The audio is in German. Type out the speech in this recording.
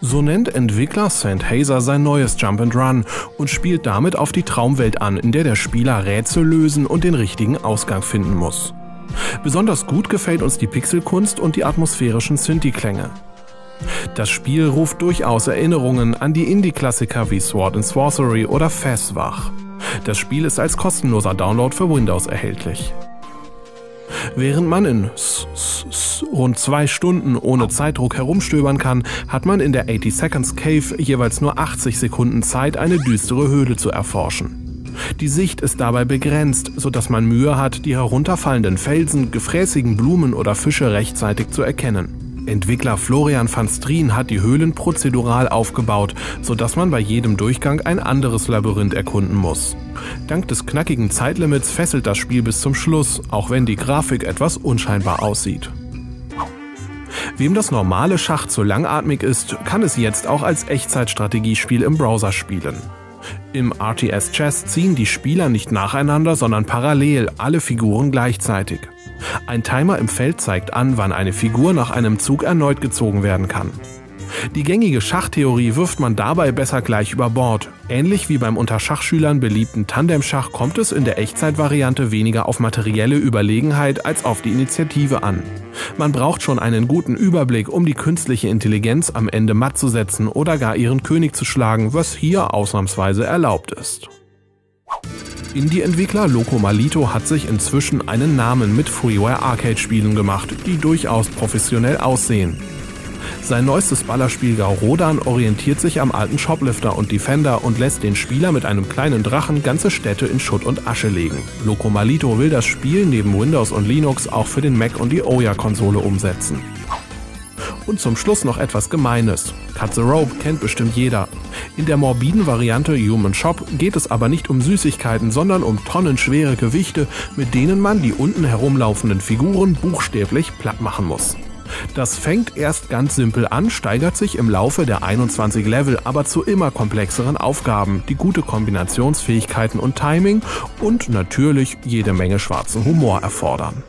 So nennt Entwickler St. Hazer sein neues Jump and Run und spielt damit auf die Traumwelt an, in der der Spieler Rätsel lösen und den richtigen Ausgang finden muss. Besonders gut gefällt uns die Pixelkunst und die atmosphärischen Synthi-Klänge. Das Spiel ruft durchaus Erinnerungen an die Indie-Klassiker wie Sword and Sorcery oder Fez wach. Das Spiel ist als kostenloser Download für Windows erhältlich. Während man in rund zwei Stunden ohne Zeitdruck herumstöbern kann, hat man in der 80 Seconds Cave jeweils nur 80 Sekunden Zeit, eine düstere Höhle zu erforschen. Die Sicht ist dabei begrenzt, sodass man Mühe hat, die herunterfallenden Felsen, gefräßigen Blumen oder Fische rechtzeitig zu erkennen. Entwickler Florian van Strien hat die Höhlen prozedural aufgebaut, sodass man bei jedem Durchgang ein anderes Labyrinth erkunden muss. Dank des knackigen Zeitlimits fesselt das Spiel bis zum Schluss, auch wenn die Grafik etwas unscheinbar aussieht. Wem das normale Schach zu langatmig ist, kann es jetzt auch als Echtzeitstrategiespiel im Browser spielen. Im RTS Chess ziehen die Spieler nicht nacheinander, sondern parallel alle Figuren gleichzeitig. Ein Timer im Feld zeigt an, wann eine Figur nach einem Zug erneut gezogen werden kann. Die gängige Schachtheorie wirft man dabei besser gleich über Bord. Ähnlich wie beim unter Schachschülern beliebten Tandemschach kommt es in der Echtzeitvariante weniger auf materielle Überlegenheit als auf die Initiative an. Man braucht schon einen guten Überblick, um die künstliche Intelligenz am Ende matt zu setzen oder gar ihren König zu schlagen, was hier ausnahmsweise erlaubt ist. Indie-Entwickler Loco Malito hat sich inzwischen einen Namen mit Freeware-Arcade-Spielen gemacht, die durchaus professionell aussehen. Sein neuestes Ballerspiel Gaurodan orientiert sich am alten Shoplifter und Defender und lässt den Spieler mit einem kleinen Drachen ganze Städte in Schutt und Asche legen. Loco Malito will das Spiel neben Windows und Linux auch für den Mac und die Ouya-Konsole umsetzen. Und zum Schluss noch etwas Gemeines. Cut the Rope kennt bestimmt jeder. In der morbiden Variante Human Shop geht es aber nicht um Süßigkeiten, sondern um tonnenschwere Gewichte, mit denen man die unten herumlaufenden Figuren buchstäblich platt machen muss. Das fängt erst ganz simpel an, steigert sich im Laufe der 21 Level aber zu immer komplexeren Aufgaben, die gute Kombinationsfähigkeiten und Timing und natürlich jede Menge schwarzen Humor erfordern.